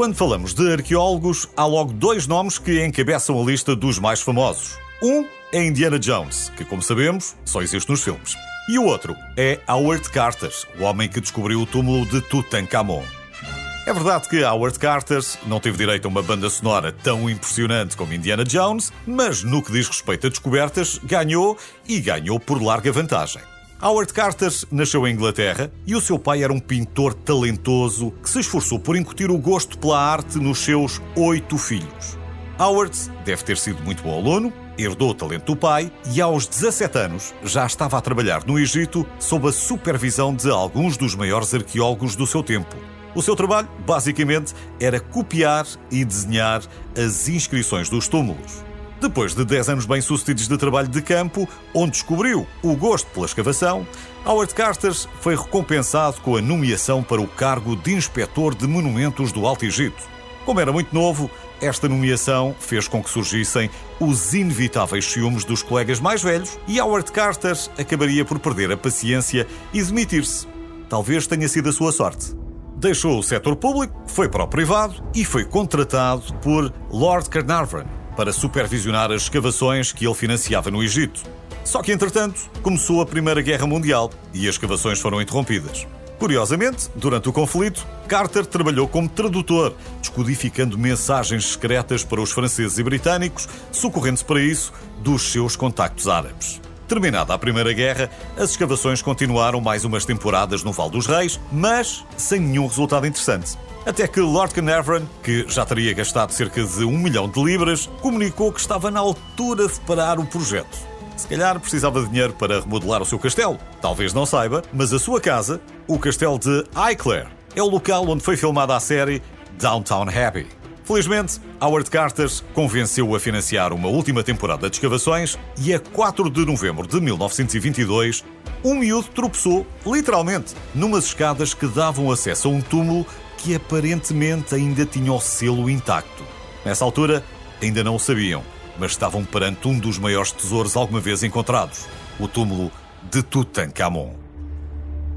Quando falamos de arqueólogos, há logo dois nomes que encabeçam a lista dos mais famosos. Um é Indiana Jones, que, como sabemos, só existe nos filmes. E o outro é Howard Carter, o homem que descobriu o túmulo de Tutankhamon. É verdade que Howard Carter não teve direito a uma banda sonora tão impressionante como Indiana Jones, mas no que diz respeito a descobertas, ganhou e ganhou por larga vantagem. Howard Carter nasceu em Inglaterra e o seu pai era um pintor talentoso que se esforçou por incutir o gosto pela arte nos seus oito filhos. Howard deve ter sido muito bom aluno, herdou o talento do pai e aos 17 anos já estava a trabalhar no Egito sob a supervisão de alguns dos maiores arqueólogos do seu tempo. O seu trabalho, basicamente, era copiar e desenhar as inscrições dos túmulos. Depois de 10 anos bem-sucedidos de trabalho de campo, onde descobriu o gosto pela escavação, Howard Carter foi recompensado com a nomeação para o cargo de inspetor de monumentos do Alto Egito. Como era muito novo, esta nomeação fez com que surgissem os inevitáveis ciúmes dos colegas mais velhos e Howard Carter acabaria por perder a paciência e demitir-se. Talvez tenha sido a sua sorte. Deixou o setor público, foi para o privado e foi contratado por Lord Carnarvon, para supervisionar as escavações que ele financiava no Egito. Só que, entretanto, começou a Primeira Guerra Mundial e as escavações foram interrompidas. Curiosamente, durante o conflito, Carter trabalhou como tradutor, descodificando mensagens secretas para os franceses e britânicos, socorrendo-se para isso dos seus contactos árabes. Terminada a Primeira Guerra, as escavações continuaram mais umas temporadas no Val dos Reis, mas sem nenhum resultado interessante. Até que Lord Carnarvon, que já teria gastado cerca de um milhão de libras, comunicou que estava na altura de parar o projeto. Se calhar precisava de dinheiro para remodelar o seu castelo. Talvez não saiba, mas a sua casa, o castelo de Highclere, é o local onde foi filmada a série Downtown Abbey. Felizmente, Howard Carter convenceu-o a financiar uma última temporada de escavações e a 4 de novembro de 1922, um miúdo tropeçou, literalmente, numas escadas que davam acesso a um túmulo que aparentemente ainda tinha o selo intacto. Nessa altura, ainda não o sabiam, mas estavam perante um dos maiores tesouros alguma vez encontrados, o túmulo de Tutankhamon.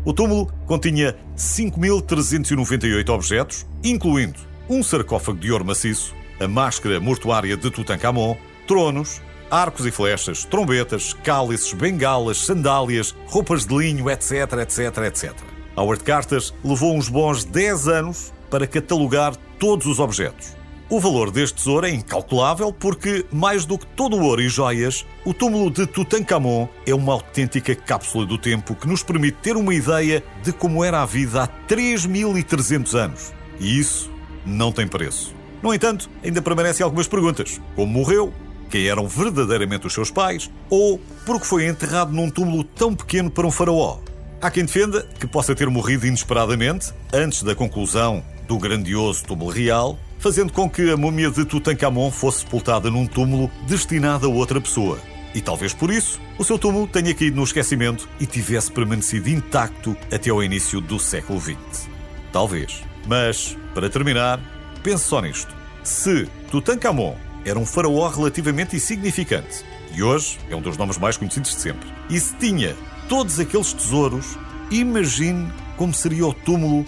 O túmulo continha 5.398 objetos, incluindo um sarcófago de ouro maciço, a máscara mortuária de Tutankhamon, tronos, arcos e flechas, trombetas, cálices, bengalas, sandálias, roupas de linho, etc, etc, etc. Howard Carter levou uns bons 10 anos para catalogar todos os objetos. O valor deste tesouro é incalculável porque, mais do que todo o ouro e joias, o túmulo de Tutankhamon é uma autêntica cápsula do tempo que nos permite ter uma ideia de como era a vida há 3.300 anos. E isso não tem preço. No entanto, ainda permanecem algumas perguntas. Como morreu? Quem eram verdadeiramente os seus pais? Ou porque foi enterrado num túmulo tão pequeno para um faraó? Há quem defenda que possa ter morrido inesperadamente, antes da conclusão do grandioso túmulo real, fazendo com que a múmia de Tutankhamon fosse sepultada num túmulo destinado a outra pessoa. E talvez por isso o seu túmulo tenha caído no esquecimento e tivesse permanecido intacto até ao início do século XX. Talvez. Mas, para terminar, pense só nisto. Se Tutankhamon era um faraó relativamente insignificante e hoje é um dos nomes mais conhecidos de sempre, e se tinha todos aqueles tesouros, imagine como seria o túmulo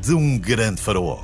de um grande faraó.